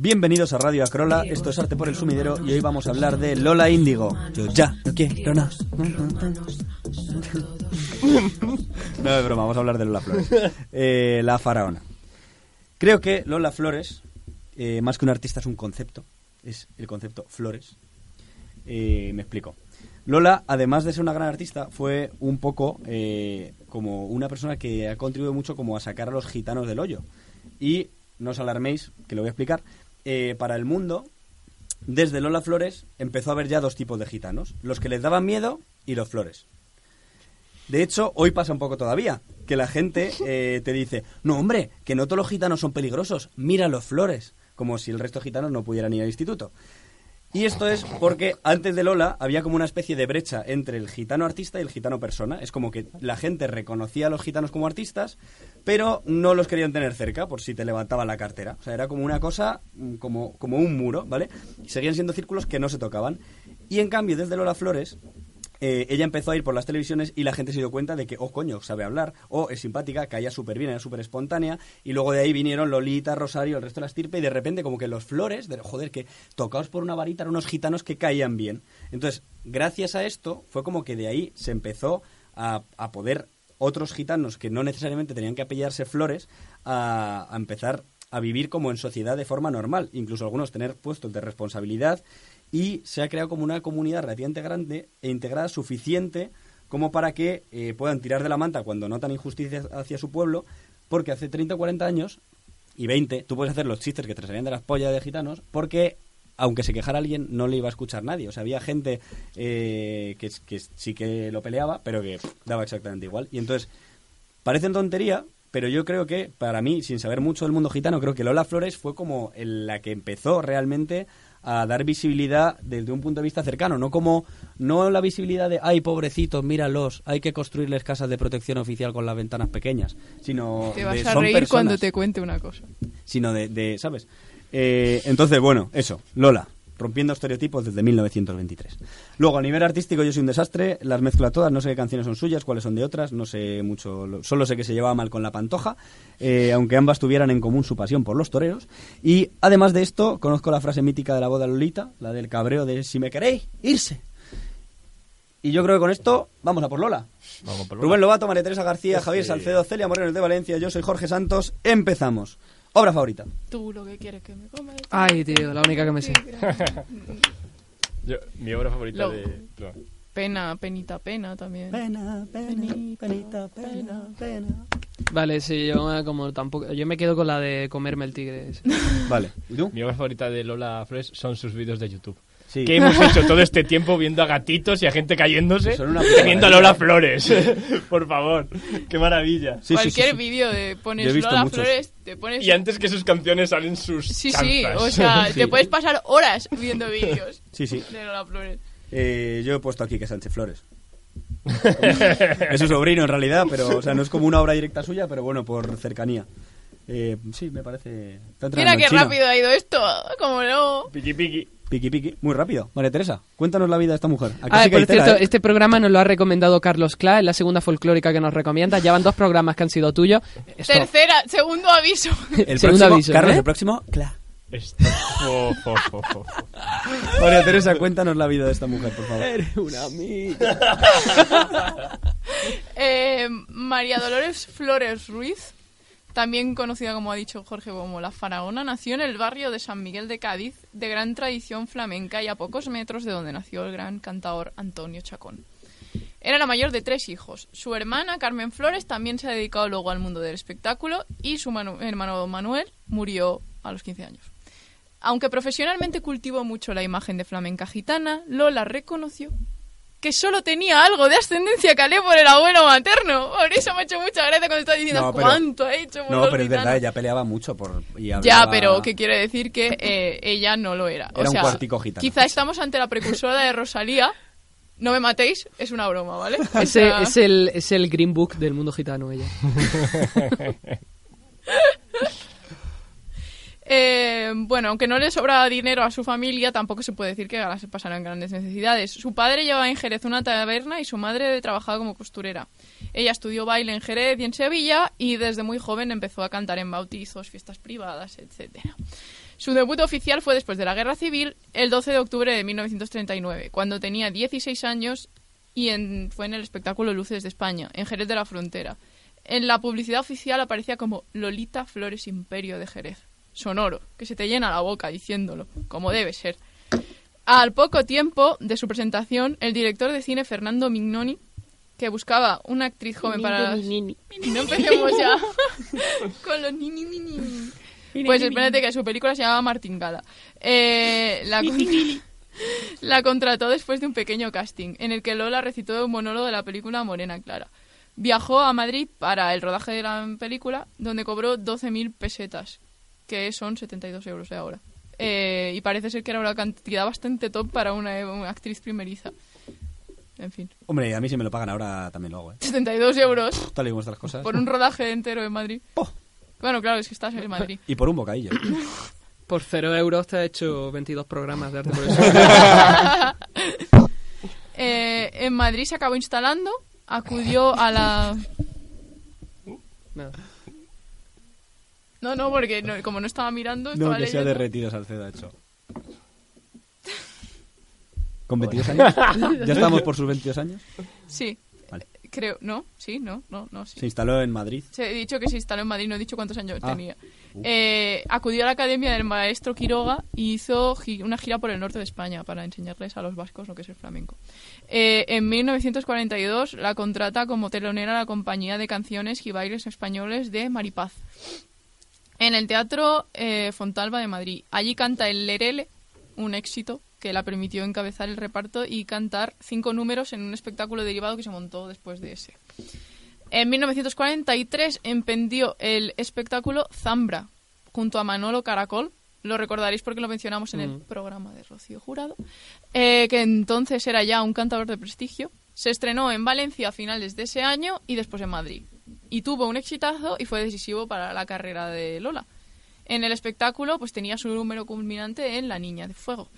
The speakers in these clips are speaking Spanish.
Bienvenidos a Radio Acrola, esto es Arte por el Sumidero y hoy vamos a hablar de Lola Índigo. Yo ya no quiero. No es broma, vamos a hablar de Lola Flores. Eh, la faraona. Creo que Lola Flores, eh, más que un artista, es un concepto. Es el concepto Flores. Eh, me explico. Lola, además de ser una gran artista, fue un poco como una persona que ha contribuido mucho como a sacar a los gitanos del hoyo. Y no os alarméis, que lo voy a explicar. Eh, para el mundo, desde Lola Flores empezó a haber ya dos tipos de gitanos: los que les daban miedo y los flores. De hecho, hoy pasa un poco todavía, que la gente eh, te dice, no hombre, que no todos los gitanos son peligrosos, mira los flores, como si el resto de gitanos no pudieran ir al instituto. Y esto es porque antes de Lola había como una especie de brecha entre el gitano artista y el gitano persona. Es como que la gente reconocía a los gitanos como artistas, pero no los querían tener cerca por si te levantaban la cartera. O sea, era como una cosa, mm, como, como un muro, ¿vale? Seguían siendo círculos que no se tocaban. Y en cambio, desde Lola Flores, eh, ella empezó a ir por las televisiones y la gente se dio cuenta de que, oh coño, sabe hablar, o es simpática, caía súper bien, era súper espontánea, y luego de ahí vinieron Lolita, Rosario, el resto de la estirpe, y de repente como que los flores, de, joder, que tocados por una varita eran unos gitanos que caían bien. Entonces, gracias a esto, fue como que de ahí se empezó a, a poder otros gitanos que no necesariamente tenían que apellidarse flores, a, a empezar a vivir como en sociedad de forma normal, incluso algunos tener puestos de responsabilidad y se ha creado como una comunidad relativamente grande e integrada suficiente como para que eh, puedan tirar de la manta cuando notan injusticias hacia su pueblo, porque hace 30 o 40 años y 20 tú puedes hacer los chistes que te salían de las pollas de gitanos, porque aunque se quejara alguien no le iba a escuchar nadie. O sea, había gente eh, que, sí que lo peleaba, pero que daba exactamente igual. Y entonces, parecen tontería, pero yo creo que, para mí, sin saber mucho del mundo gitano, creo que Lola Flores fue como la que empezó realmente a dar visibilidad desde un punto de vista cercano, no como no la visibilidad de ay pobrecitos, míralos, hay que construirles casas de protección oficial con las ventanas pequeñas, sino Te de, vas a son reír personas, cuando te cuente una cosa. sino de, de ¿sabes? Eh, entonces, bueno, eso, Lola, rompiendo estereotipos desde 1923. Luego, a nivel artístico yo soy un desastre, las mezclo todas, no sé qué canciones son suyas, cuáles son de otras, no sé mucho, lo- solo sé que se llevaba mal con la pantoja, eh, aunque ambas tuvieran en común su pasión por los toreros. Y además de esto, conozco la frase mítica de la boda de Lolita, la del cabreo de si me queréis, irse. Y yo creo que con esto vamos a por Lola. Vamos por Rubén Lobato, María Teresa García, Javier. Salcedo, Celia Moreno de Valencia, yo soy Jorge Santos. Empezamos. Obra favorita. Tú lo que quieres que me comas. Ay, tío, la única que me sé. Yo, mi obra favorita Lo- de... no. Pena, penita, pena también. Pena, pena, penita, pena, pena. Vale, sí, yo eh, como tampoco... Yo me quedo con la de comerme el tigre. ese. Vale. ¿Y tú? Mi obra favorita de Lola Flores son sus vídeos de YouTube. Sí. ¿Qué hemos hecho todo este tiempo viendo a gatitos y a gente cayéndose? Teniendo a. Lola Flores. Por favor. Qué maravilla. Sí, Cualquier sí, sí. vídeo de pones Lola muchos. Flores, te pones... Y antes que sus canciones salen sus Sí, sí, o sea, Sí. te puedes pasar horas viendo vídeos Sí, sí. de Lola Flores. Eh, yo he puesto aquí que Sánchez Flores. es su sobrino en realidad, pero o sea, no es como una obra directa suya, pero bueno, por cercanía. Eh, sí, me parece. Mira qué chino. rápido ha ido esto. Como no. Piqui piqui. Piqui piqui, muy rápido. María Teresa, cuéntanos la vida de esta mujer. Aquí Ah, sí por cierto, ¿eh? este programa nos lo ha recomendado Carlos Cla, es la segunda folclórica que nos recomienda. Ya van dos programas que han sido tuyos. Esto- Tercera, segundo aviso. El segundo próximo, aviso, Carlos, ¿eh? el próximo, Cla. Esto-. María Teresa, cuéntanos la vida de esta mujer, por favor. Eres una amiga. Eh, María Dolores Flores Ruiz, también conocida como ha dicho Jorge como la faraona, nació en el barrio de San Miguel de Cádiz, de gran tradición flamenca y a pocos metros de donde nació el gran cantador Antonio Chacón. Era la mayor de tres hijos. Su hermana, Carmen Flores, también se ha dedicado luego al mundo del espectáculo y su hermano Manuel murió a los 15 años. Aunque profesionalmente cultivó mucho la imagen de flamenca gitana, Lola reconoció que solo tenía algo de ascendencia calé por el abuelo materno. Por eso me ha hecho mucha gracia cuando estaba diciendo No, pero- cuánto ha hecho por No, los pero es verdad, gitanos". ella peleaba mucho por... y Ya, pero ¿qué quiere decir que eh, ella no lo era? O Era un cuartico gitano. Quizá estamos ante la precursora de Rosalía. No me matéis, es una broma, ¿vale? O Ese, sea, es, el, es el Green Book del mundo gitano, ella. eh, bueno, aunque no le sobraba dinero a su familia, tampoco se puede decir que se pasaran grandes necesidades. Su padre llevaba en Jerez una taberna y su madre trabajaba como costurera. Ella estudió baile en Jerez y en Sevilla y desde muy joven empezó a cantar en bautizos, fiestas privadas, etcétera. Su debut oficial fue después de la Guerra Civil, el 12 de octubre de 1939, cuando tenía 16 años y en- fue en el espectáculo Luces de España, en Jerez de la Frontera. En la publicidad oficial aparecía como Lolita Flores Imperio de Jerez. Sonoro, que se te llena la boca diciéndolo, como debe ser. Al poco tiempo de su presentación, el director de cine Fernando Mignoni, que buscaba una actriz joven para... las- No empecemos ya con los. Pues espérate que su película se llamaba Martingala. Eh, la, con- la contrató después de un pequeño casting, en el que Lola recitó un monólogo de la película Morena Clara. Viajó a Madrid para el rodaje de la película, donde cobró 12.000 pesetas, que son 72 euros de ahora. Eh, y parece ser que era una cantidad bastante top para una, una actriz primeriza. En fin, Hombre, a mí si me lo pagan ahora también lo hago, ¿eh? 72 euros Tal y como están las cosas. por un rodaje entero en Madrid. Bueno, claro, es que estás en Madrid. Y por un bocadillo. Por cero euros te ha hecho 22 programas de arte por eso. Eh, en Madrid se acabó instalando, acudió a la... Nada. No, no, porque no- como no estaba mirando, No, estaba que se ha leyendo. derretido Salcedo, ha hecho. ¿Con 22 años? ¿Ya estamos por sus 22 años? Sí, Vale. creo, ¿no? Sí, no, no, no, sí. Se instaló en Madrid. Se- he dicho que se instaló en Madrid, no he dicho cuántos años Ah. tenía. Eh, acudió a la academia del maestro Quiroga y hizo gi- una gira por el norte de España para enseñarles a los vascos lo que es el flamenco. Eh, en 1942 la contrata como telonera a la compañía de canciones y bailes españoles de Maripaz. En el Teatro eh, Fontalba de Madrid. Allí canta el Lerele, un éxito que la permitió encabezar el reparto y cantar cinco números en un espectáculo derivado que se montó después de ese. En 1943 emprendió el espectáculo Zambra junto a Manolo Caracol. Lo recordaréis porque lo mencionamos en el programa de Rocío Jurado. eh, que entonces era ya un cantador de prestigio. Se estrenó en Valencia a finales de ese año y después en Madrid. Y tuvo un exitazo y fue decisivo para la carrera de Lola. En el espectáculo pues tenía su número culminante en La Niña de Fuego.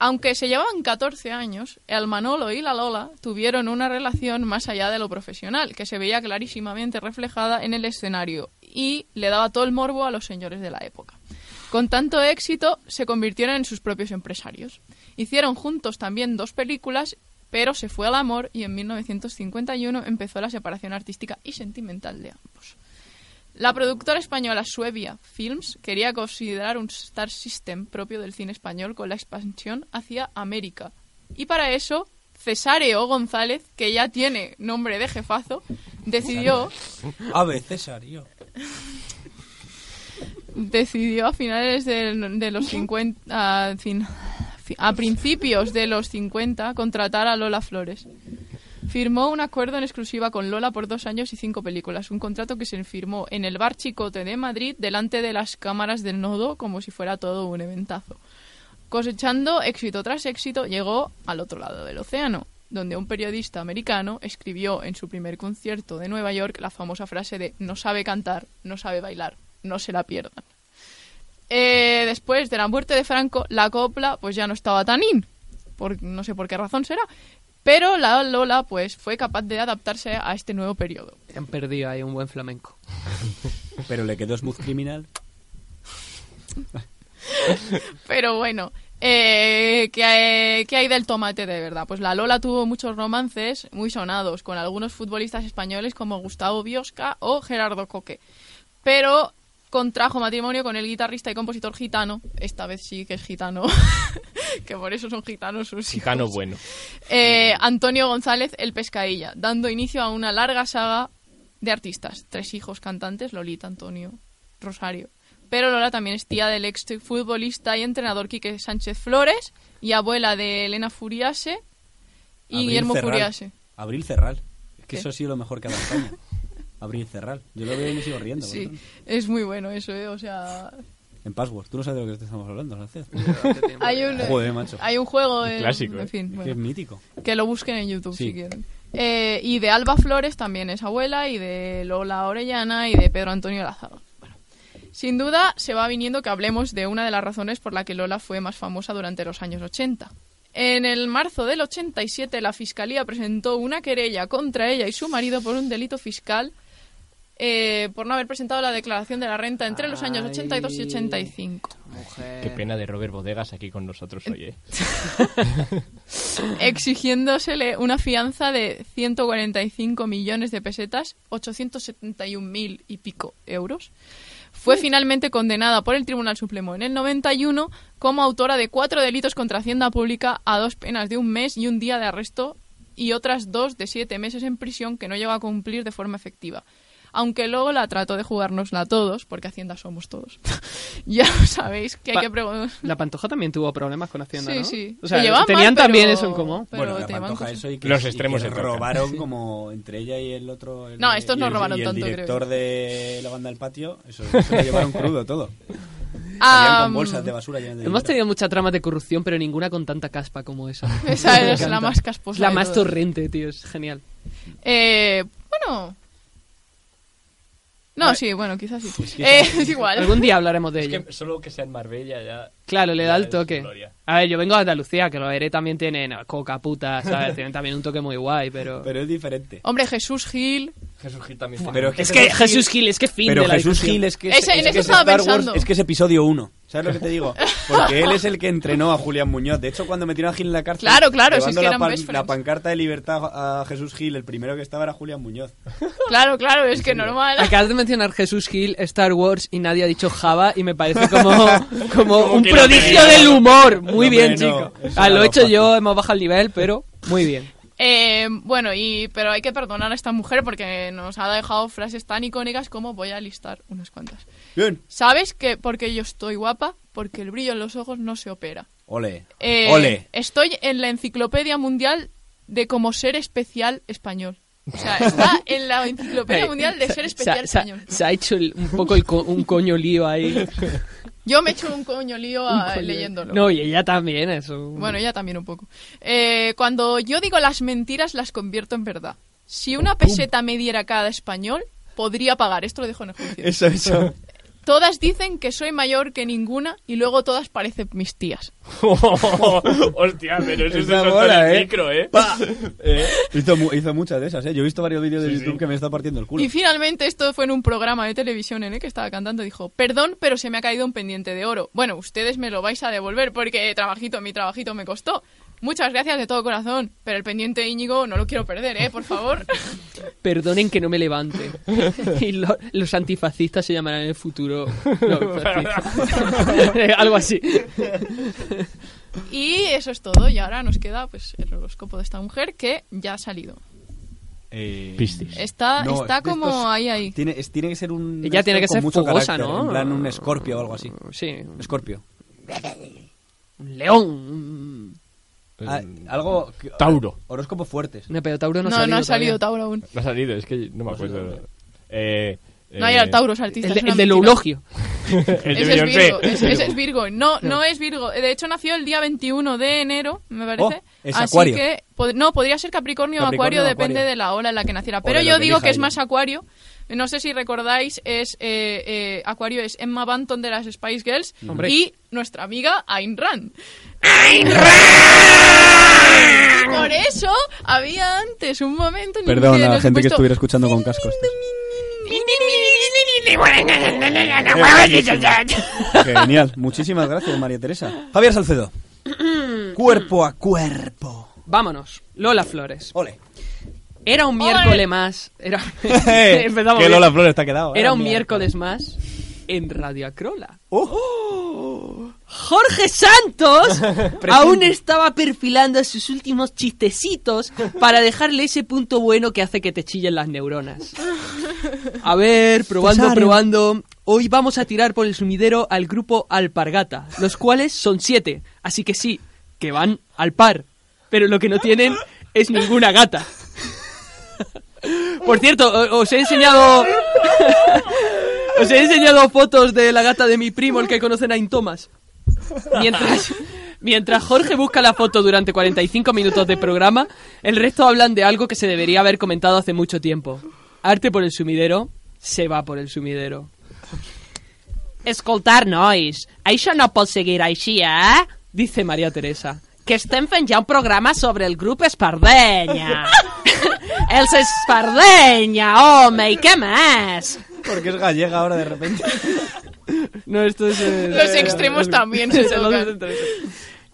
Aunque se llevaban 14 años, el Manolo y la Lola tuvieron una relación más allá de lo profesional, que se veía clarísimamente reflejada en el escenario y le daba todo el morbo a los señores de la época. Con tanto éxito, se convirtieron en sus propios empresarios. Hicieron juntos también dos películas, pero se fue al amor y en 1951 empezó la separación artística y sentimental de ambos. La productora española Suevia Films quería considerar un Star System propio del cine español con la expansión hacia América. Y para eso, Cesáreo González, que ya tiene nombre de jefazo, decidió, Ave, Cesario. decidió a finales de, los 50, a, fin- a principios de los 50, contratar a Lola Flores. Firmó un acuerdo en exclusiva con Lola por dos años y cinco películas, un contrato que se firmó en el Bar Chicote de Madrid delante de las cámaras del nodo como si fuera todo un eventazo. Cosechando éxito tras éxito, llegó al otro lado del océano, donde un periodista americano escribió en su primer concierto de Nueva York la famosa frase de no sabe cantar, no sabe bailar, no se la pierdan. Eh, después de la muerte de Franco, la copla pues ya no estaba tan in, por, no sé por qué razón será, pero la Lola pues fue capaz de adaptarse a este nuevo periodo. Han perdido ahí un buen flamenco. Pero le quedó Smooth Criminal. Pero bueno, eh, ¿qué, hay, qué hay del tomate de verdad? Pues la Lola tuvo muchos romances muy sonados con algunos futbolistas españoles como Gustavo Biosca o Gerardo Coque. Pero contrajo matrimonio con el guitarrista y compositor gitano, esta vez sí que es gitano, que por eso son gitanos sus hijos. Gitano bueno. Eh, Antonio González El Pescadilla, dando inicio a una larga saga de artistas. Tres hijos cantantes, Lolita, Antonio, Rosario. Pero Lola también es tía del ex futbolista y entrenador Quique Sánchez Flores y abuela de Elena Furiase Y Abril Guillermo Cerral. Furiase. Abril Cerral. Es que ¿Qué? eso ha sido lo mejor que ha España. Abril Cerral. Yo lo veo y me sigo riendo. Sí, es muy bueno eso, ¿eh? O sea, En Password. Tú no sabes de lo que estamos hablando, Sánchez. hay un, Joder, macho. hay un juego, Un eh, clásico, en ¿eh? fin, Que bueno, es mítico. que lo busquen en YouTube Sí. si quieren. Eh, y de Alba Flores también es abuela, y de Lola Orellana y de Pedro Antonio Lázaro. Bueno, sin duda se va viniendo que hablemos de una de las razones por la que Lola fue más famosa durante los años 80. En el marzo del 87 la Fiscalía presentó una querella contra ella y su marido por un delito fiscal eh, por no haber presentado la declaración de la renta entre los años 82 y 85. Qué pena de Robert Bodegas aquí con nosotros hoy, ¿eh? exigiéndosele una fianza de 145 millones de pesetas, 871 mil y pico euros. Fue finalmente condenada por el Tribunal Supremo en el 91 como autora de cuatro delitos contra Hacienda Pública a dos penas de un mes y un día de arresto y otras dos de siete meses en prisión que no llegó a cumplir de forma efectiva. Aunque luego la trató de jugárnosla a todos, porque Hacienda somos todos. ya sabéis que hay que preguntar. La Pantoja también tuvo problemas con Hacienda, Sí, ¿no? sí. O sea, Se tenían mal, también pero- eso en común. pero bueno, la pantoja eso y que, Los y que extremos se robaron como entre ella y el otro. el- No, estos no el- robaron y el tanto, creo director yo. de la banda del patio, eso, eso lo llevaron crudo todo. Salían con bolsas de basura llenas de Hemos tenido muchas tramas de corrupción, pero ninguna con tanta caspa como esa. Esa es la más casposa la más torrente, tío. Es genial. Eh, bueno. No, sí, bueno, quizás sí. que- Eh, es igual. Algún día hablaremos de Es ello. que solo que sea en Marbella ya... Claro, le da el es toque. gloria. A ver, yo vengo de Andalucía, que los ERE también tienen coca puta, ¿sabes? Tienen también un toque muy guay, pero... Pero es diferente. Hombre, Jesús Gil. Jesús Gil también Pero Es que Jesús Gil, es que fin Pero de la Jesús. Gil es que Ese- en es, eso que es estaba Star Wars, pensando. es que es episodio 1. ¿Sabes lo que te digo? Porque él es el que entrenó a Julián Muñoz. De hecho, cuando metieron a Gil en la cárcel, Claro, claro, si es que la, pan- la pancarta de libertad a Jesús Gil, el primero que estaba era Julián Muñoz. Claro, claro, es que normal. Acabas de mencionar Jesús Gil, Star Wars y nadie ha dicho Java y me parece como, como un no prodigio del humor. Muy bien, no, chico. Ah, lo he hecho yo, hemos bajado el nivel, pero muy bien. Eh, bueno, y pero hay que perdonar a esta mujer porque nos ha dejado frases tan icónicas como voy a listar unas cuantas. Bien. ¿Sabes que porque yo estoy guapa? Porque el brillo en los ojos no se opera. Ole. Eh, Ole. Estoy en la enciclopedia mundial de como ser especial español. O sea, está en la enciclopedia Eh, mundial de ser se, especial se- español. se ha hecho el- un poco el co- un coño lío ahí. Yo me echo un coño lío Un a- coño- leyéndolo. No, y ella también, eso. Bueno, ella también un poco. Eh, cuando yo digo las mentiras, las convierto en verdad. Si una peseta me diera cada español, podría pagar. Esto lo dejo en el juicio. Eso, eso. Todas dicen que soy mayor que ninguna y luego todas parecen mis tías. Hostia, pero eso mola, el ¿eh? micro, ¿eh? Eh, Hizo, mu- hizo muchas de esas, ¿eh? Yo he visto varios vídeos de Sí, YouTube sí. que me está partiendo el culo. Y finalmente esto fue en un programa de televisión en el que estaba cantando. Dijo, perdón, pero se me ha caído un pendiente de oro. Bueno, ustedes me lo vais a devolver porque trabajito, mi trabajito me costó. Muchas gracias de todo corazón, pero el pendiente Íñigo no lo quiero perder, ¿eh? Por favor. Perdonen que no me levante. y lo- los antifascistas se llamarán en el futuro. No. Algo así. y eso es todo. Y ahora nos queda pues el horóscopo de esta mujer que ya ha salido. Eh, Piscis. Está, no, está como estos- ahí, ahí. Tiene, es- tiene que ser un. Ella tiene que ser mucho fogosa, carácter, ¿no? En plan, un escorpio o algo así. Sí. Escorpio. Un león. Ah, algo. que- Tauro. Horóscopos fuertes. No, pero Tauro no, No, ha salido. no ha salido todavía. Tauro aún. No ha salido, es que no me acuerdo. Eh, No hay eh, Tauros artistas. El, de- es una el del mentira. eulogio. el de Ese es Beyoncé. Virgo, ese, ese es Virgo. No, no es Virgo. De hecho, nació el día 21 de enero, me parece. Oh, es Así Acuario. que, pod- no, podría ser Capricornio o Capricornio Acuario, o depende Acuario. de la hora en la que naciera. Pero de lo yo que digo elija que es ella. más Acuario. No sé si recordáis, es eh, eh, Acuario es Emma Banton de las Spice Girls Hombre. y nuestra amiga Ayn Rand. Por eso había antes un momento en el Perdón que a la gente que estuviera escuchando con cascos. Genial. Muchísimas gracias, María Teresa. Javier Salcedo. cuerpo a cuerpo. Vámonos. Lola Flores. Ole. Era un miércoles más. Era, Empezamos que bien. Lola Flores ha quedado. Era un miércoles más en Radio Acrola. ¡Oh! Jorge Santos aún estaba perfilando sus últimos chistecitos para dejarle ese punto bueno que hace que te chillen las neuronas. A ver, probando, Cesario. probando. Hoy vamos a tirar por el sumidero al grupo Alpargata, los cuales son siete. Así que sí, que van al par. Pero lo que no tienen es ninguna gata. Por cierto, os he enseñado... os he enseñado fotos de la gata de mi primo, el que conocen a Intomas. Mientras, mientras Jorge busca la foto durante 45 minutos de programa, el resto hablan de algo que se debería haber comentado hace mucho tiempo. Arte por el sumidero, se va por el sumidero. Escoltar, nois, això no pot seguir així, eh? Dice María Teresa. Que estem fent ja un programa sobre el grup Espardenya. Els Espardenya, home, i què més? Porque es gallega ahora de repente. No, esto es... eh, Los extremos también se tocan.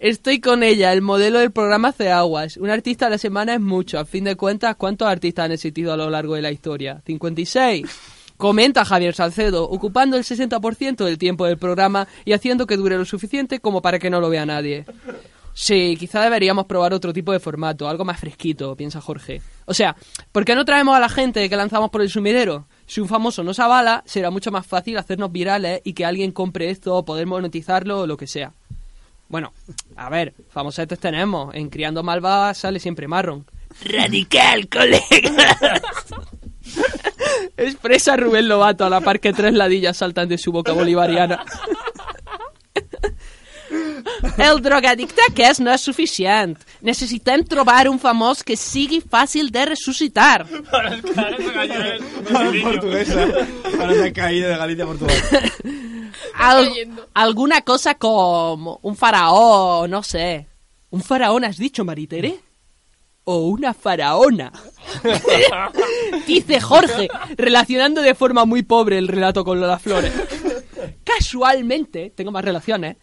Estoy con ella, el modelo del programa hace aguas. Un artista a la semana es mucho. A fin de cuentas, ¿cuántos artistas han existido a lo largo de la historia? 56. Comenta Javier Salcedo, ocupando el 60% del tiempo del programa y haciendo que dure lo suficiente como para que no lo vea nadie. Sí, quizá deberíamos probar otro tipo de formato, algo más fresquito, piensa Jorge. O sea, ¿por qué no traemos a la gente que lanzamos por el sumidero? Si un famoso nos avala, será mucho más fácil hacernos virales y que alguien compre esto o poder monetizarlo o lo que sea. Bueno, a ver, famosetes tenemos. En Criando Malvadas sale siempre marrón. ¡Radical, colega! Expresa Rubén Lobato a la par que tres ladillas saltan de su boca bolivariana. El drogadicte aquest no és suficient. Necessitem trobar un famós que sigui fàcil de ressuscitar. Portuguesa. Ahora se ha caído de Galicia a Portugal. Al- cayendo. alguna cosa como un faraón, no sé. ¿Un faraón has dicho, Maritere? O una faraona. Dice Jorge, relacionando de forma muy pobre el relato con Lola Flores. Casualmente, tengo más relaciones,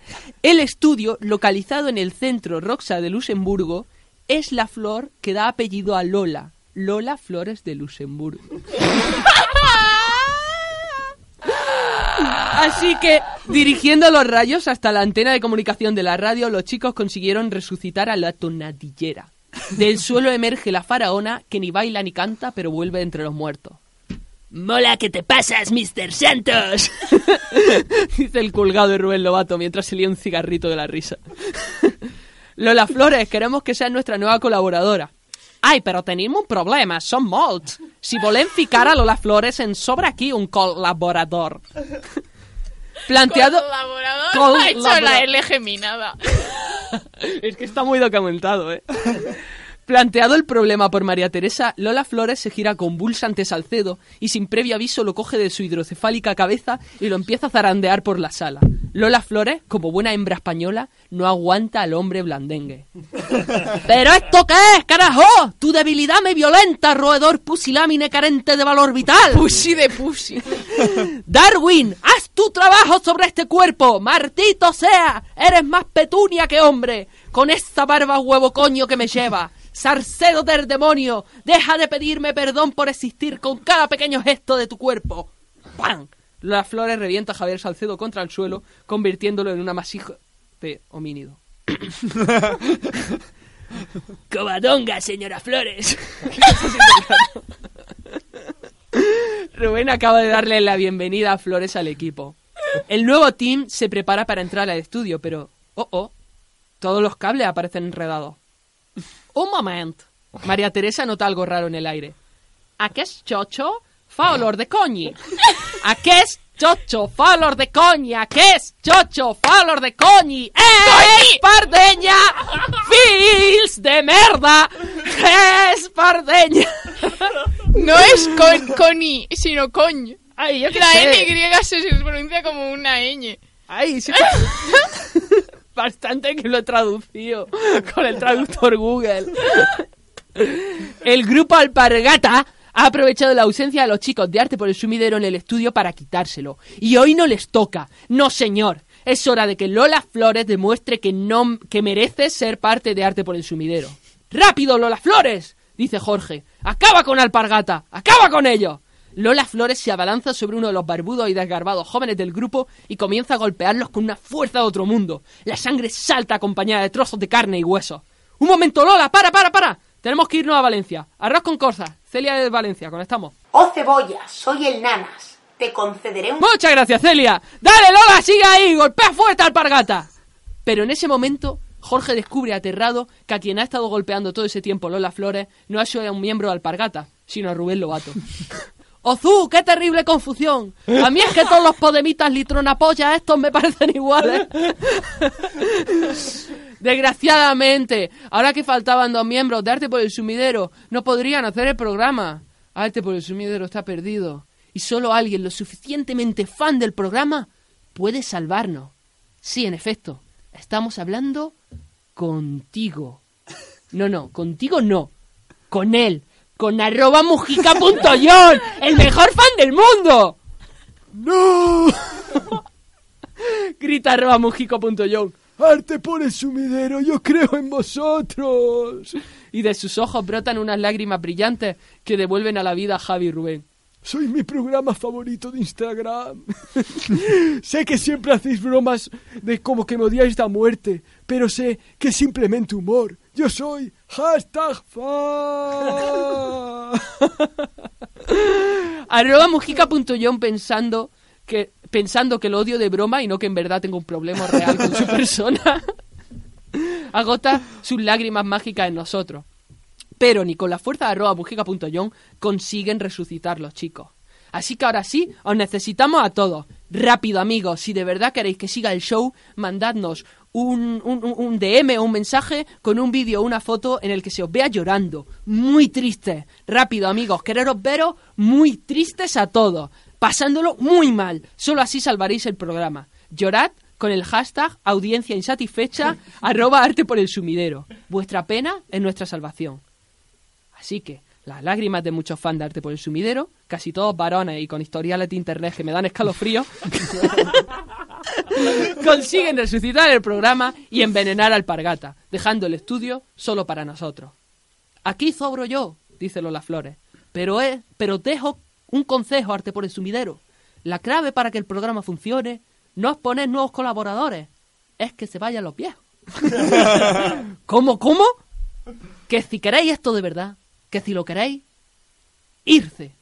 el estudio, localizado en el centro Roxa de Luxemburgo, es la flor que da apellido a Lola. Lola Flores de Luxemburgo. Así que, dirigiendo los rayos hasta la antena de comunicación de la radio, los chicos consiguieron resucitar a la tonadillera. Del suelo emerge la faraona, que ni baila ni canta, pero vuelve entre los muertos. ¡Mola que te pasas, Mr. Santos! Dice el colgado de Rubén Lobato mientras se lía un cigarrito de la risa. Lola Flores, queremos que seas nuestra nueva colaboradora. Ai, però tenim un problema, som molts. Si volem ficar a Lola Flores, ens sobra aquí un col·laborador. Planteado... Colaborador Col- ha hecho la L geminada. Es que está muy documentado, ¿eh? Planteado el problema por María Teresa, Lola Flores se gira convulsa ante Salcedo y sin previo aviso lo coge de su hidrocefálica cabeza y lo empieza a zarandear por la sala. Lola Flores, como buena hembra española, no aguanta al hombre blandengue. ¿Pero esto qué es, carajo? Tu debilidad me violenta, roedor pusilámine carente de valor vital. Pussy de pussy. Darwin, haz tu trabajo sobre este cuerpo. Martito sea, eres más petunia que hombre. Con esta barba huevo coño que me lleva. Sarcedo del demonio, deja de pedirme perdón por existir con cada pequeño gesto de tu cuerpo. ¡Pam! Las flores revienta a Javier Salcedo contra el suelo, convirtiéndolo en una masijo de homínido. Covadonga, señora Flores. Rubén acaba de darle la bienvenida a Flores al equipo. El nuevo team se prepara para entrar al estudio, pero... Oh, oh. Todos los cables aparecen enredados. Un moment. María Teresa nota algo raro en el aire. Aquest xocho fa olor de conyi. Aquest xocho fa olor de conyi. Aquest xocho fa olor de conyi. És Pardenya! Fills de merda! És Pardenya! No es con, coni, sino coñ. Ay, yo qué La sé. N se, se pronuncia como una ñ. Ay, sí. Bastante que lo he traducido con el traductor Google. El grupo Alpargata ha aprovechado la ausencia de los chicos de arte por el sumidero en el estudio para quitárselo. Y hoy no les toca. No, señor. Es hora de que Lola Flores demuestre que no que merece ser parte de arte por el sumidero. ¡Rápido, Lola Flores! dice Jorge. ¡Acaba con Alpargata! ¡Acaba con ellos! Lola Flores se abalanza sobre uno de los barbudos y desgarbados jóvenes del grupo y comienza a golpearlos con una fuerza de otro mundo. La sangre salta acompañada de trozos de carne y huesos. ¡Un momento, Lola! ¡Para, para, para! Tenemos que irnos a Valencia. Arroz con corza. Celia de Valencia, conectamos. Oh cebolla, soy el Nanas. Te concederé un... Muchas gracias, Celia. Dale, Lola, sigue ahí. Golpea fuerte al pargata. Pero en ese momento, Jorge descubre aterrado que a quien ha estado golpeando todo ese tiempo Lola Flores no ha sido un miembro de Alpargata, sino a Rubén Lobato. ¡Ozu! ¡Qué terrible confusión! A mí es que todos los podemitas litronapolla estos me parecen iguales. Desgraciadamente, ahora que faltaban dos miembros de Arte por el Sumidero, no podrían hacer el programa. Arte por el Sumidero está perdido. Y solo alguien lo suficientemente fan del programa puede salvarnos. Sí, en efecto, estamos hablando contigo. No, no, contigo no. Con él. Con arroba mujica.yon, el mejor fan del mundo. ¡No! Grita arroba mujico.yon. Arte por el sumidero, yo creo en vosotros. Y de sus ojos brotan unas lágrimas brillantes que devuelven a la vida a Javi y Rubén. Soy mi programa favorito de Instagram. sé que siempre hacéis bromas de como que me odiáis la muerte, pero sé que es simplemente humor. Yo soy hashtag fan. Arroba pensando que, pensando que lo odio de broma y no que en verdad tengo un problema real con su persona. Agota sus lágrimas mágicas en nosotros. Pero ni con la fuerza de arroba mujica.yon consiguen resucitar los chicos. Así que ahora sí, os necesitamos a todos. Rápido, amigos, si de verdad queréis que siga el show, mandadnos un, un, un- DM o un mensaje con un vídeo o una foto en el que se os vea llorando. Muy triste. Rápido, amigos, quereros veros muy tristes a todos. Pasándolo muy mal. Solo así salvaréis el programa. Llorad con el hashtag audiencia insatisfecha arroba arte por el sumidero. Vuestra pena es nuestra salvación. Así que las lágrimas de muchos fans de Arte por el Sumidero, casi todos varones y con historiales de internet que me dan escalofrío, consiguen resucitar el programa y envenenar al Pargata, dejando el estudio solo para nosotros. Aquí sobro yo, dice Lola Flores, pero es, pero dejo un consejo Arte por el Sumidero. La clave para que el programa funcione no es poner nuevos colaboradores, es que se vayan los viejos. ¿Cómo, cómo? Que si queréis esto de verdad, que si lo queréis, irse.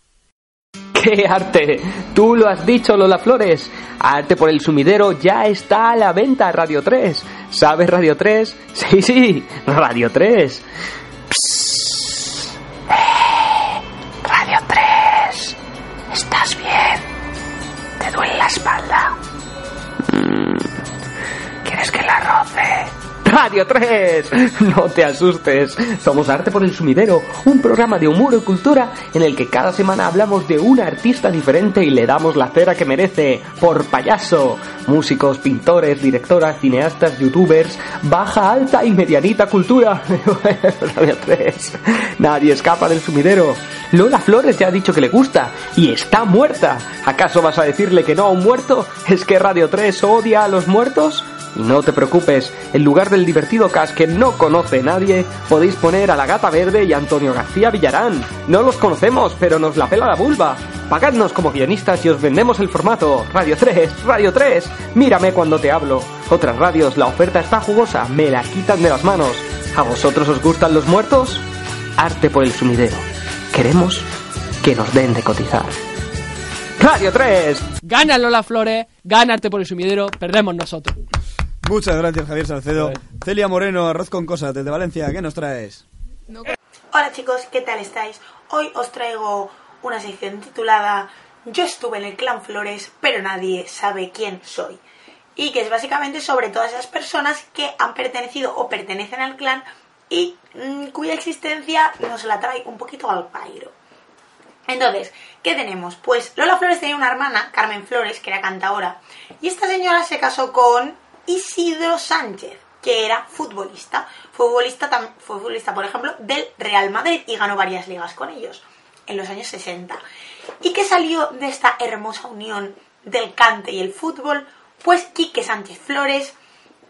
¡Qué arte! Tú lo has dicho, Lola Flores. Arte por el sumidero ya está a la venta, Radio 3. ¿Sabes Radio 3? Sí, sí, Radio 3. Psst. Radio 3. No te asustes. Somos Arte por el Sumidero, un programa de humor y cultura en el que cada semana hablamos de un artista diferente y le damos la cera que merece por payaso. Músicos, pintores, directoras, cineastas, youtubers, baja, alta y medianita cultura. Radio 3. Nadie escapa del sumidero. Lola Flores ya ha dicho que le gusta y está muerta. ¿Acaso vas a decirle que no a un muerto? ¿Es que Radio 3 odia a los muertos? Y no te preocupes, en lugar del divertido cast que no conoce nadie, podéis poner a la gata verde y a Antonio García Villarán. No los conocemos, pero nos la pela la vulva. Pagadnos como guionistas y os vendemos el formato. Radio 3, Radio 3, mírame cuando te hablo. Otras radios, la oferta está jugosa, me la quitan de las manos. ¿A vosotros os gustan los muertos? Arte por el sumidero. Queremos que nos den de cotizar. Radio 3. Gana Lola Flores, gana Arte por el Sumidero, perdemos nosotros. Muchas gracias, Javier Salcedo. Celia Moreno, arroz con cosas desde Valencia. ¿Qué nos traes? Hola chicos, ¿qué tal estáis? Hoy os traigo una sección titulada Yo estuve en el clan Flores, pero nadie sabe quién soy. Y que es básicamente sobre todas esas personas que han pertenecido o pertenecen al clan y mm, cuya existencia nos la trae un poquito al pairo. Entonces, ¿qué tenemos? Pues Lola Flores tenía una hermana, Carmen Flores, que era cantaora, y esta señora se casó con Isidro Sánchez, que era futbolista. Futbolista, futbolista, por ejemplo, del Real Madrid y ganó varias ligas con ellos en los años 60. ¿Y qué salió de esta hermosa unión del cante y el fútbol? Pues Quique Sánchez Flores,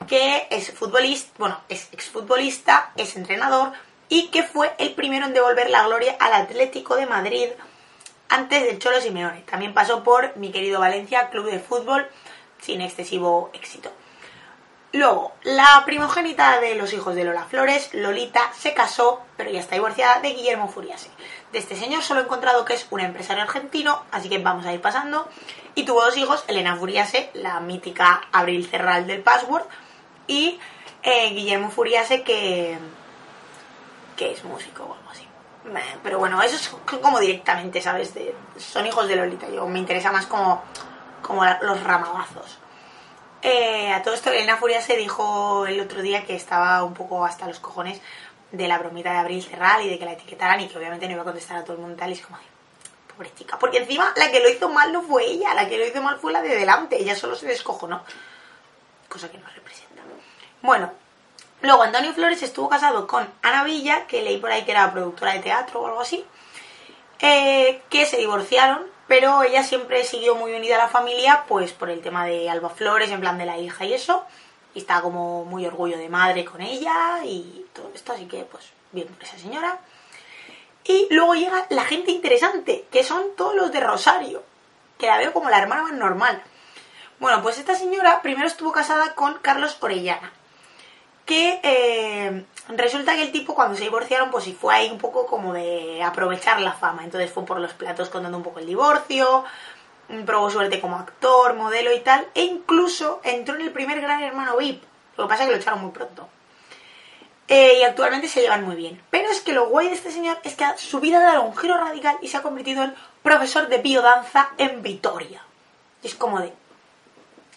que es futbolista, bueno, es exfutbolista, es entrenador y que fue el primero en devolver la gloria al Atlético de Madrid antes del Cholo Simeone. También pasó por mi querido Valencia, club de fútbol, sin excesivo éxito. Luego, la primogénita de los hijos de Lola Flores, Lolita, se casó, pero ya está divorciada, de Guillermo Furiase. De este señor solo he encontrado que es un empresario argentino, así que vamos a ir pasando. Y tuvo dos hijos, Elena Furiase, la mítica Abril Cerral del Password, y eh, Guillermo Furiase que, que es músico o algo así. Meh, Pero bueno, eso es como directamente, ¿sabes? De- son hijos de Lolita. Yo me interesa más como, como los ramagazos. Eh, a todo esto, Elena Furia se dijo el otro día que estaba un poco hasta los cojones de la bromita de Abril Cerral y de que la etiquetaran y que obviamente no iba a contestar a todo el mundo tal. Y es como, ay, pobre chica. Porque encima la que lo hizo mal no fue ella, la que lo hizo mal fue la de delante. Ella solo se descojonó. Cosa que no representa. Bueno, luego Antonio Flores estuvo casado con Ana Villa, que leí por ahí que era productora de teatro o algo así eh, que se divorciaron, pero ella siempre siguió muy unida a la familia, pues por el tema de Alba Flores, en plan de la hija y eso, y está como muy orgullo de madre con ella y todo esto, así que pues bien por esa señora. Y luego llega la gente interesante, que son todos los de Rosario, que la veo como la hermana más normal. Bueno, pues esta señora primero estuvo casada con Carlos Orellana, que eh, resulta que el tipo cuando se divorciaron pues sí fue ahí un poco como de aprovechar la fama, entonces fue por los platos contando un poco el divorcio, mm, probó suerte como actor, modelo y tal, e incluso entró en el primer Gran Hermano VIP, lo que pasa es que lo echaron muy pronto. Eh, y actualmente se llevan muy bien. Pero es que lo guay de este señor es que su vida ha dado un giro radical y se ha convertido en profesor de biodanza en Vitoria. Y es como de,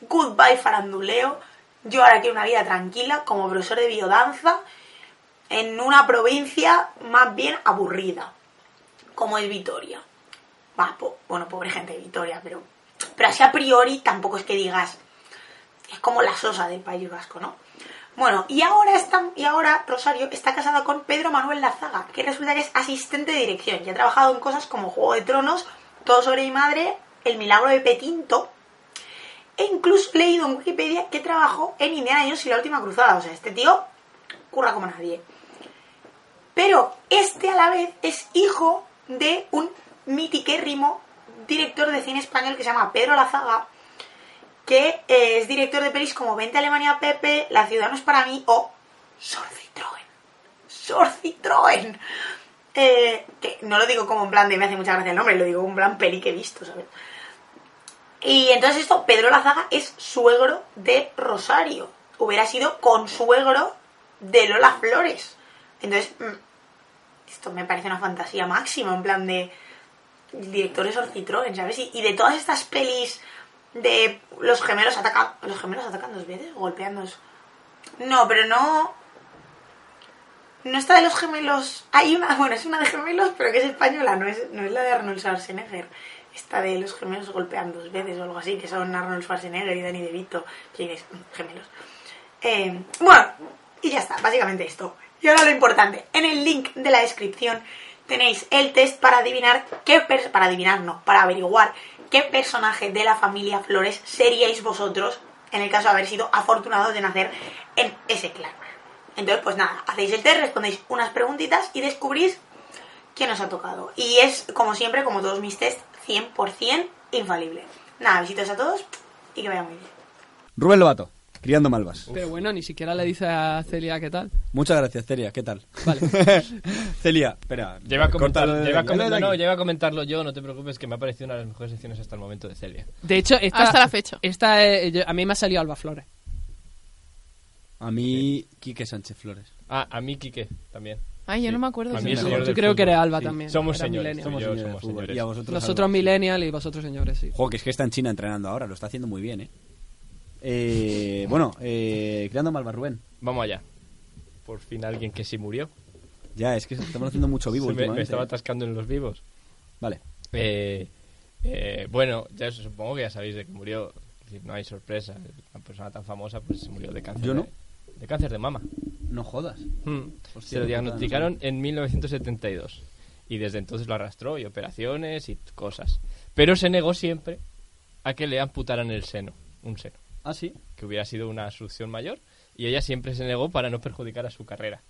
goodbye faranduleo, yo ahora quiero una vida tranquila como profesor de biodanza en una provincia más bien aburrida, como es Vitoria. Bueno, pobre gente de Vitoria, pero, pero así a priori tampoco es que digas, es como la sosa del País Vasco, ¿no? Bueno, y ahora, está, y ahora Rosario está casada con Pedro Manuel Lazaga, que resulta que es asistente de dirección y ha trabajado en cosas como Juego de Tronos, Todo sobre mi madre, El milagro de Petinto, e incluso he leído en Wikipedia que trabajó en Indiana Jones y la última cruzada. O sea, este tío curra como nadie. Pero este a la vez es hijo de un mitiquérrimo director de cine español que se llama Pedro Lazaga, que eh, es director de pelis como Vente a Alemania Pepe, La ciudad no es para mí o Sor Citroën. Sor Citroën. Eh, que no lo digo como en plan de me hace mucha gracia el nombre, lo digo como en plan peli que he visto, ¿sabes? Y entonces esto, Pedro Lazaga es suegro de Rosario. Hubiera sido consuegro de Lola Flores. Entonces, mm, esto me parece una fantasía máxima, en plan de el director de Sor Citroën, ¿sabes? Y, de todas estas pelis de los gemelos atacan, los gemelos atacan dos veces, golpean dos. No, pero no. No está de los gemelos. Hay una, bueno, es una de gemelos, pero que es española, no es, no es la de Arnold Schwarzenegger. Esta de los gemelos golpean dos veces o algo así, que son Arnold Schwarzenegger y Danny DeVito. ¿Quién es? Gemelos. Eh, bueno, y ya está, básicamente esto. Y ahora lo importante, en el link de la descripción tenéis el test para adivinar qué para adivinar no, para averiguar qué personaje de la familia Flores seríais vosotros en el caso de haber sido afortunados de nacer en ese clan. Entonces, pues nada, hacéis el test, respondéis unas preguntitas y descubrís quién os ha tocado. Y es, como siempre, como todos mis test, 100% infalible. Nada, besitos a todos y que vaya muy bien. Rubén Lobato, criando malvas. Pero bueno, ni siquiera le dice a Celia qué tal. Muchas gracias, Celia. ¿Qué tal? Vale. Celia, espera. Lleva a, comentar- lleva a córtalo de comentar- no, lleva a comentarlo yo, no te preocupes, que me ha parecido una de las mejores secciones hasta el momento de Celia. De hecho, esta, Hasta la fecha. Esta, eh, yo- a mí me ha salido Alba Flores. A mí, Quique Sánchez Flores. Ah, a mí, Quique, también. Ay, yo Sí. no me acuerdo. El Yo, creo que era Alba Sí, también. Somos era señores, somos yo, señores somos señores. Y a vosotros Nosotros millennial y vosotros señores, sí. Joder, que es que está en China entrenando ahora, lo está haciendo muy bien, ¿eh? Eh, bueno, eh, creando malvas, Rubén. Vamos allá. Por fin alguien que sí murió. Ya, es que estamos haciendo mucho vivo Se me, estaba ¿eh? atascando en los vivos. Vale. Eh, eh, bueno, ya supongo que ya sabéis de que murió. Es decir, no hay sorpresa. Una persona tan famosa pues se murió de cáncer. Yo no. De, de cáncer de mama. No jodas. Hmm. Hostia, se lo diagnosticaron en 1972 y desde entonces lo arrastró y operaciones y cosas. Pero se negó siempre a que le amputaran el seno, un seno, Ah, sí. que hubiera sido una solución mayor y ella siempre se negó para no perjudicar a su carrera.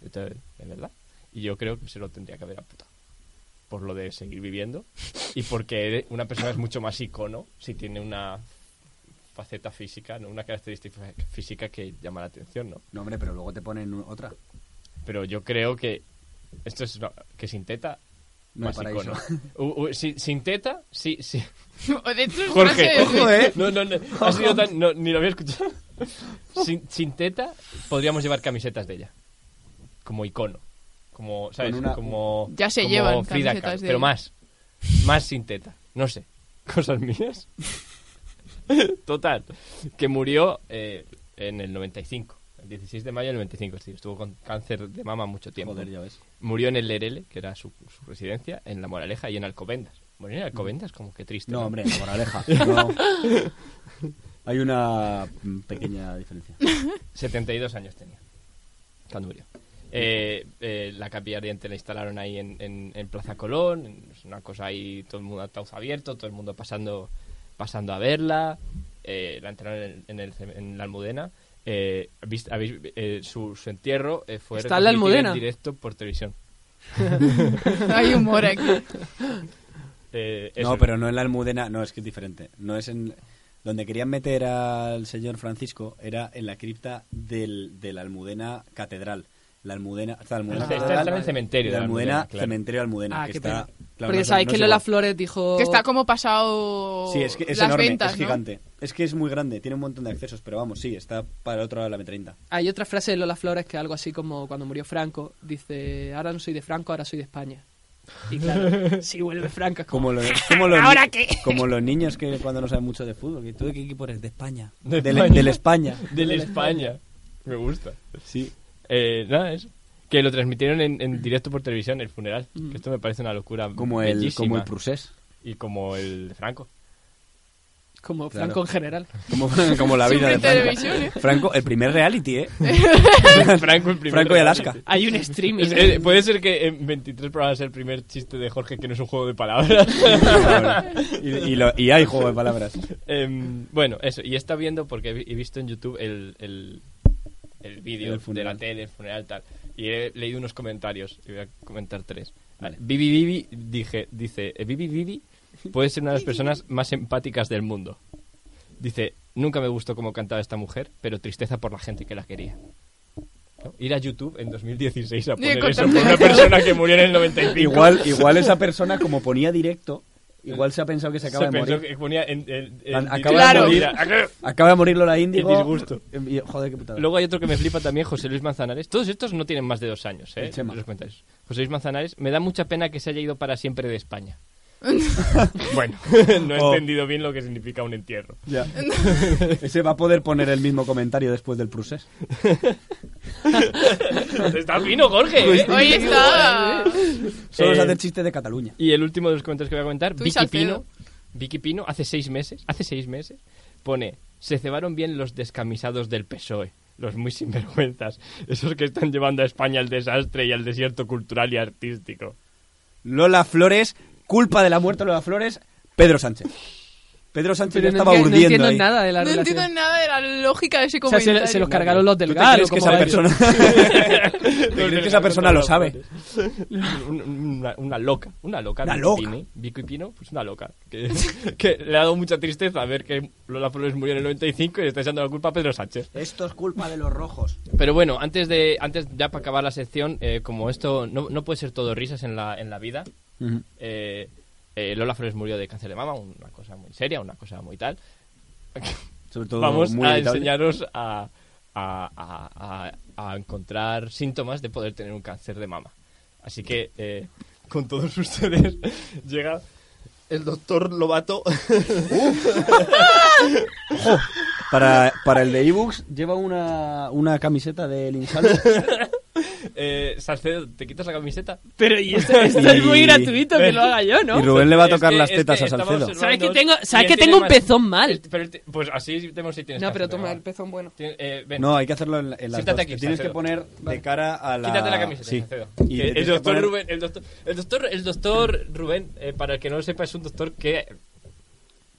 Entonces, ¿De verdad? Y yo creo que se lo tendría que haber amputado. Por lo de seguir viviendo y porque una persona es mucho más icono si tiene una faceta física, ¿no? una característica física que llama la atención, ¿no? No, hombre, pero luego te ponen otra. pero yo creo que esto es una- que sin teta No hay más paraíso. icono. U- u- sin, sin teta sí sí De hecho, es Jorge frase de- Ojo, ¿eh? no no no ha sido tan no, ni lo había escuchado Sin, sin teta, podríamos llevar camisetas de ella. Como icono. Como, ¿sabes? Con una- como. Ya se como llevan Frida camisetas Kahlo, de Pero ella. más. Más sin teta. No sé. Cosas mías. Total. Que murió eh, en el 95. El 16 de mayo del 95. Sí, estuvo con cáncer de mama mucho tiempo. Joder, ya ves. Murió en el Lerele, que era su, su residencia, en La Moraleja y en Alcobendas. Murió en Alcobendas, como que triste. No, hombre, moraleja. No. Hay una pequeña diferencia. 72 años tenía cuando murió. Eh, eh, la capilla ardiente la instalaron ahí en, en- en Plaza Colón. Es una cosa ahí, todo el mundo ataúd abierto, todo el mundo pasando pasando a verla. Eh, la enterraron en, en el en la Almudena. Eh, ¿habéis- habéis- eh, su, su entierro eh, fue ¿Está en la Almudena? en directo por televisión. Hay humor aquí. Eh. No, pero no en la Almudena, no, es que es diferente. No es en... Donde querían meter al señor Francisco era en la cripta del, de la Almudena Catedral. La Almudena... la Almudena Está- está- Catedral, está en el cementerio de La Almudena, Almudena, claro. cementerio de Almudena. Ah, que qué está, pena. Claro, Porque no sabéis no que Lola. Flores dijo... Que está como pasado Sí, es que es las enorme, ventas, es ¿no? gigante. Es que es muy grande, tiene un montón de accesos, pero vamos, sí, está para el otro lado de la M30. Hay otra frase de Lola Flores que algo así como cuando murió Franco, dice, ahora no soy de Franco, ahora soy de España. Y claro, si vuelve Franco es como... Como, lo- como los, ¿Ahora qué? como los niños que cuando no saben mucho de fútbol, que tú de qué equipo eres, de España. De del, España. del España. Del España. Me gusta. Sí. Eh, nada, eso. Que lo transmitieron en, en directo por televisión, el funeral. Mm. Que esto me parece una locura Como el, como el Prusés. Y como el de Franco. Como Claro. Franco en general. Como, como la vida de Franco. televisión, ¿eh? Franco, el primer reality, ¿eh? Franco, el primer Franco y Alaska. Hay un streaming. Es- eh, puede ser que en 23 programas sea el primer chiste de Jorge que no es un juego de palabras. y, y lo- y hay juego de palabras. Em, bueno, eso. Y está viendo porque he vi- he visto en YouTube el, el, el vídeo de funeral. la tele, el funeral tal. Y he leído unos comentarios. Y voy a comentar tres. Vale. Vivi Vivi dije, dice, eh, Vivi Vivi puede ser una de las personas más empáticas del mundo. Dice, nunca me gustó cómo cantaba esta mujer, pero tristeza por la gente que la quería. ¿No? Ir a YouTube en 2016 a poner eso por una persona que murió en el 95. Igual, igual esa persona, como ponía directo, igual se ha pensado que se acaba Se de pensó morir. que en, en- en- Acaba de morir. Acaba de morirlo la Índigo. El disgusto. Y- joder, qué putada. Luego hay otro que me flipa también, José Luis Manzanares. Todos estos no tienen más de dos años, ¿eh? Los comentarios. José Luis Manzanares, me da mucha pena que se haya ido para siempre de España. bueno, no he Oh. entendido bien lo que significa un entierro. Ya. Ese va a poder poner el mismo comentario después del Prusés. Está fino, Jorge. ¿eh? Hoy está... Solo es Eh, hacer chiste de Cataluña. Y el último de los comentarios que voy a comentar, Vicky. Pino. Vicky Pino, hace seis meses, hace seis meses, pone, se cebaron bien los descamisados del PSOE, los muy sinvergüenzas, esos que están llevando a España al desastre y al desierto cultural y artístico. Lola Flores, culpa de la muerte de Lola Flores, Pedro Sánchez. Pedro Sánchez Pero no, estaba enti- no urdiendo entiendo ahí. nada de la No relación. entiendo nada de la lógica de ese o sea, se, comentario. se los cargaron los del ¿Tú te GAL. crees ¿o que cómo esa va? persona... ¿Te crees que esa persona lo sabe? Un- Una, una loca, una loca. Una Vicky loca. Pino, Vicky Pino, pues una loca. Que, que le ha dado mucha tristeza ver que Lola Flores murió en el 95 y le está echando la culpa a Pedro Sánchez. Esto es culpa de los rojos. Pero bueno, antes de antes ya para acabar la sección, eh, como esto no, no puede ser todo risas en la, en la vida, eh, eh, Lola Flores murió de cáncer de mama, una cosa muy seria, una cosa muy tal. Sobre todo Vamos muy a evitable. enseñaros a, a- a- a- a encontrar síntomas de poder tener un cáncer de mama. Así que eh, con todos ustedes llega el doctor Lobato. Para, para el de ebooks lleva una, una camiseta del Insalud. Eh, Salcedo, ¿te quitas la camiseta? Pero y esto, esto es muy gratuito que lo haga yo, ¿no? Y Rubén le va a Es tocar que- las es tetas que a Salcedo. ¿Sabes que tengo, ¿sabes que tengo un más- pezón mal? pero pues así vemos si tienes No, pero toma el pezón bueno. Eh, ven. No, hay que hacerlo en, en las Siéntate dos. aquí, Te tienes que poner de cara a la... Quítate la camiseta, Sí. Salcedo. Y el doctor poner- Rubén, el doctor, el doctor, el doctor Rubén, eh, para el que no lo sepa, es un doctor que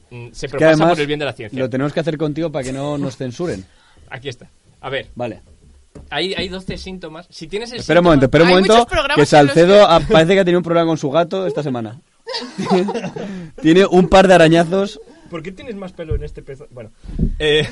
mm, se propasa por el bien de la ciencia. lo tenemos que hacer contigo para que no nos censuren. Aquí está. A ver, Vale. Hay, hay 12 síntomas. Si tienes el Espera un síntoma- momento, espera un Hay momento. muchos programas Que en Salcedo que- ah, parece que ha tenido un problema con su gato esta semana. Tiene un par de arañazos ¿Por qué tienes más pelo en este pezón? Bueno, eh,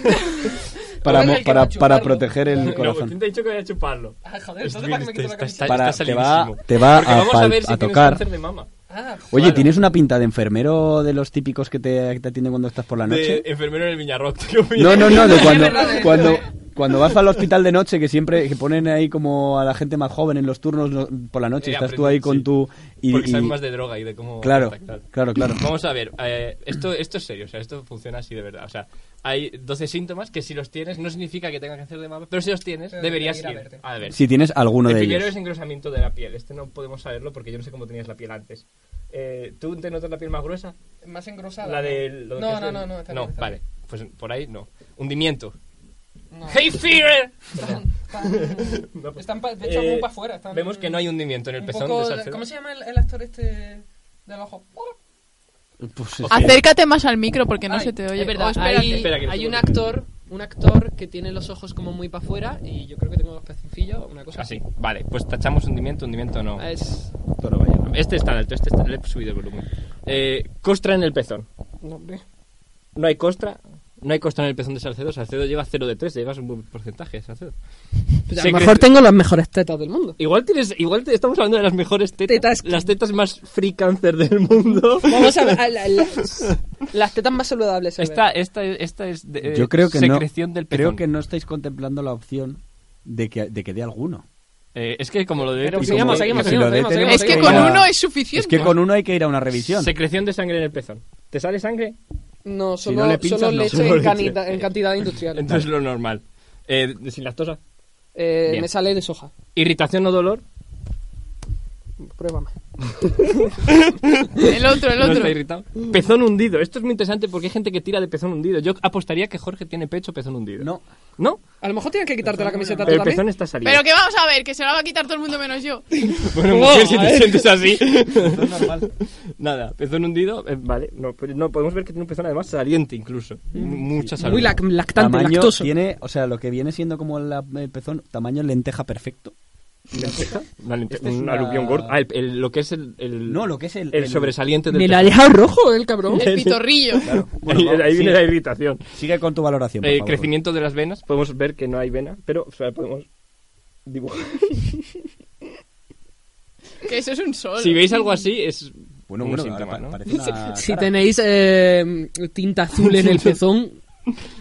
para, mo- el que para, a para chuparlo. proteger el no, corazón. ¿quién te ha dicho que voy a chuparlo? Ah, joder, bien, para que me quito la está- camiseta. está- Para- está te va- salidísimo. te va Porque a vamos pal- a ver si a tienes tocar. cáncer de mama. Ah, Oye, Claro. ¿tienes una pinta de enfermero de los típicos que te, que te atienden cuando estás por la noche? De enfermero en el Viñarroc. tío. No, no, no, de cuando, verdad, cuando, cuando vas al hospital de noche, que siempre que ponen ahí como a la gente más joven en los turnos no- por la noche, Eh, estás tú aprende- ahí con sí. tu... Y, Porque y- saben más de droga y de cómo... Claro, contactar. claro, claro. Vamos a ver, eh, esto, esto es serio, o sea, esto funciona así de verdad. O sea, hay 12 síntomas que si los tienes no significa que tengas que hacer de mapa, pero si los tienes, Pero deberías debería ir ir a verte. a ver. Si tienes alguno el de primero ellos. es engrosamiento de la piel, este no podemos saberlo porque yo no sé cómo tenías la piel antes. Eh, ¿Tú te notas la piel más gruesa? Más engrosada. La que No, no, el- no, no. No, vale, pues por ahí no. Hundimiento. No. ¡Hey, Fear! Están, están, están pa- de hecho, Eh, como para afuera. Están Vemos que no hay hundimiento en el un pezón poco- de Salcedo. ¿Cómo se llama el, el actor este del ojo? Pues, es- Acércate más al micro porque no Ay, se te oye. Es verdad, Oh, espérate. hay, Espera, que hay un actor, un actor que tiene los ojos como muy para afuera y yo creo que tengo los pezoncillos, una cosa Así, vale, pues tachamos hundimiento, hundimiento no. Es... Todo vaya. Este está alto, este está, le he subido el volumen. Eh, costra en el pezón. No hay costra, no hay costra en el pezón de Salcedo. Salcedo lleva 0 de 3, llevas un buen porcentaje, Salcedo. Pues a lo mejor tengo las mejores tetas del mundo. Igual tienes, igual te estamos hablando de las mejores tetas, Tetas. las tetas más free cancer del mundo. Vamos a ver, a la- las, las tetas más saludables. a ver. Esta, esta, esta es de, eh, Yo creo que no. secreción del pezón. Creo que no estáis contemplando la opción de que, de que dé alguno. Eh, es que como lo de Pero Y seguimos, como- seguimos, y si lo seguimos, de seguimos, tenemos Es que que con a- uno es suficiente. Es que con uno hay que ir a una revisión. secreción de sangre en el pezón. ¿Te sale sangre? No, Si solo, no le pinchas, solo no. leche Solo en, leche. canita- en cantidad industrial. Entonces lo normal. Eh, sin lactosa. Eh, me sale de soja. Irritación o dolor. Pruébame. El otro, el ¿No otro. está irritado? Pezón hundido. Esto es muy interesante porque hay gente que tira de pezón hundido. Yo apostaría que Jorge tiene pecho pezón hundido. No. ¿No? A lo mejor tienes que quitarte la camiseta Pero el también. pezón está salido. Pero que vamos a ver, que se lo va a quitar todo el mundo menos yo. Bueno, mujer, si te sientes así. es normal. Nada, pezón hundido. eh, vale, no, pero no, podemos ver que tiene un pezón además saliente incluso. Mucha salud. Muy lac- lactante, Tamaño lactoso. tiene, o sea, lo que viene siendo como la- el pezón, tamaño lenteja perfecto. ¿Lenteja? Una un una- aluvión gordo. Ah, el, el- lo que es el, el, No, lo que es el... el el- sobresaliente del Me la ha pezón. dejado rojo el cabrón. El pitorrillo. Claro. Bueno, ahí vamos, ahí viene la irritación. Sigue con tu valoración, por Eh, favor. crecimiento de las venas. Podemos ver que no hay vena, pero o sea, podemos dibujar. Que eso es un sol. si veis algo así, es Bueno, un bueno, síntoma, ¿no? parece una Si tenéis eh, tinta azul en el pezón,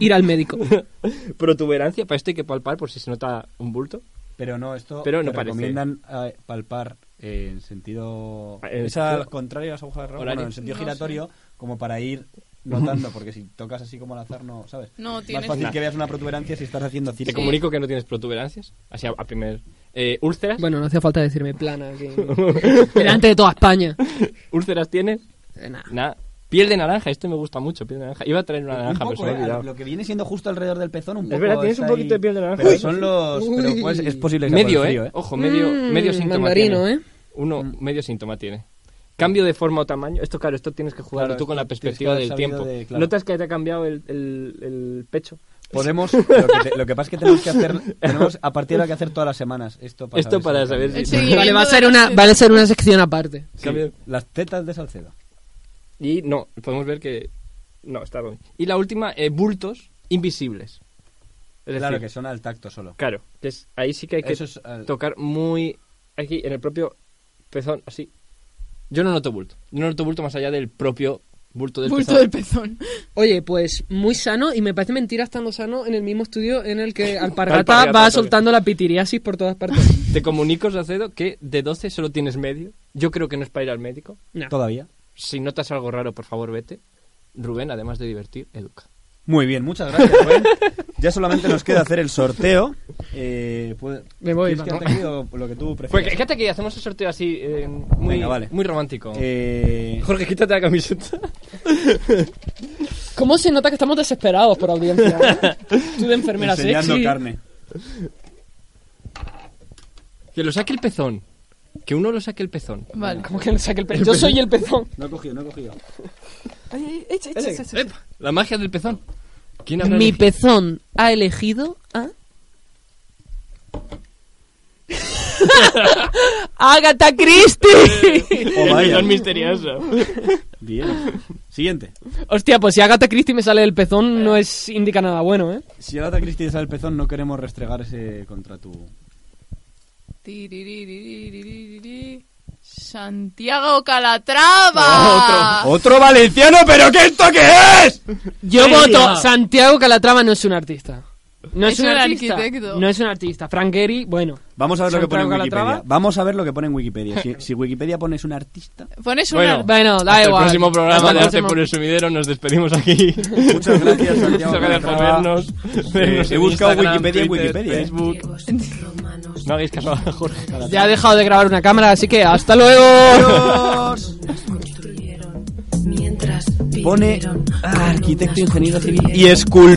ir al médico. Protuberancia, para esto hay que palpar por si se nota un bulto. Pero no, esto Pero no te parece. recomiendan eh, palpar eh, en sentido... Ah, en es al contrario a las agujas de reloj, bueno, en sentido No giratorio, como para ir notando, porque si tocas así como al azar, no, ¿sabes? No, Más tienes... fácil Nah. que veas una protuberancia si estás haciendo Te círculos. comunico que no tienes protuberancias. Así a, a primer. Eh, úlceras. Bueno, no hacía falta decirme plana. aquí. Delante de toda España. ¿Úlceras tienes? Eh, nah. Piel de naranja, esto me gusta mucho, piel de naranja. Iba a traer una Un naranja, pero poco, se me eh. Lo que viene siendo justo alrededor del pezón, un Es poco. verdad, tienes un poquito de piel de naranja. Pero son los. Pero pues, es posible que sea por Medio, el ¿eh? frío, ¿eh? Ojo, medio, Mm, medio síntoma mandarino, tiene. ¿eh? Uno, medio síntoma tiene. Cambio de forma o tamaño. Esto, claro, esto tienes que jugarlo Claro, tú con la perspectiva del tiempo. de- claro. ¿Notas que te ha cambiado el, el, el pecho? Podemos. Lo que, te- lo que pasa es que tenemos que hacer. Tenemos a partir de ahora que hacer todas las semanas. Esto para Esto para saber El seguimiento Vale, va a ser una, va a ser una sección aparte. Sí, Cambio- Las tetas de Salcedo. Y no, podemos ver que. No, está bien. Y la última, eh, bultos invisibles. Es claro, decir, que son al tacto solo. Claro, que es, ahí sí que hay que Eso es, eh, tocar muy aquí en el propio pezón, así. Yo no noto bulto. Yo no noto bulto más allá del propio bulto del Bulto pezón. del pezón. Oye, pues muy sano y me parece mentira estando sano en el mismo estudio en el que Alpargata Alpargata, va también. soltando la pitiriasis por todas partes. Te comunico, Sacedo, que de 12 solo tienes medio. Yo creo que no es para ir al médico. No. Todavía. Si notas algo raro, por favor, vete. Rubén, además de divertir, educa. Muy bien, muchas gracias, Rubén. Ya solamente nos queda hacer el sorteo. Eh, puede- Me voy, ¿quieres va. quedarte aquí o lo que tú Pues quédate aquí, hacemos el sorteo así, eh, muy, Venga, vale. muy romántico. Eh, Jorge, quítate la camiseta. ¿Cómo se nota que estamos desesperados por audiencia? Tú de enfermera enseñando sexy. carne. Que lo saque el pezón. Que uno lo saque el pezón. Vale. ¿Cómo que le saque el pezón? Yo soy el pezón. No he cogido, no he cogido. Epa, La magia del pezón. ¿Quién habrá Mi elegido? pezón ha elegido a... ¡Agatha Christie! Oh, El vaya. pezón misterioso. Bien. Siguiente. Hostia, pues si Agatha Christie me sale del pezón no es indica nada bueno, ¿eh? Si Agatha Christie sale el pezón, no queremos restregar ese contra tu... Santiago Calatrava. Otro, valenciano, pero ¿qué esto qué es? Yo voto. Santiago Calatrava no es un artista. No es, Es un, un artista. arquitecto. No es un artista. Frank Gehry, bueno. Vamos a ver lo que pone en Wikipedia. Vamos a ver lo que pone en Wikipedia. Si, si Wikipedia pone es un artista... Pones Bueno, una... Bueno, da Hasta igual. el próximo programa Hasta de Arte por el Sumidero. Nos despedimos aquí. Muchas gracias, Santiago Muchas gracias por vernos. Eh, vernos he buscado Instagram, Wikipedia en Wikipedia, ¿eh? Facebook. No hagáis caso a Jorge. Ya ha dejado de grabar una cámara, así que hasta luego. Adiós. Pone ah, arquitecto, ingeniero civil y escultor.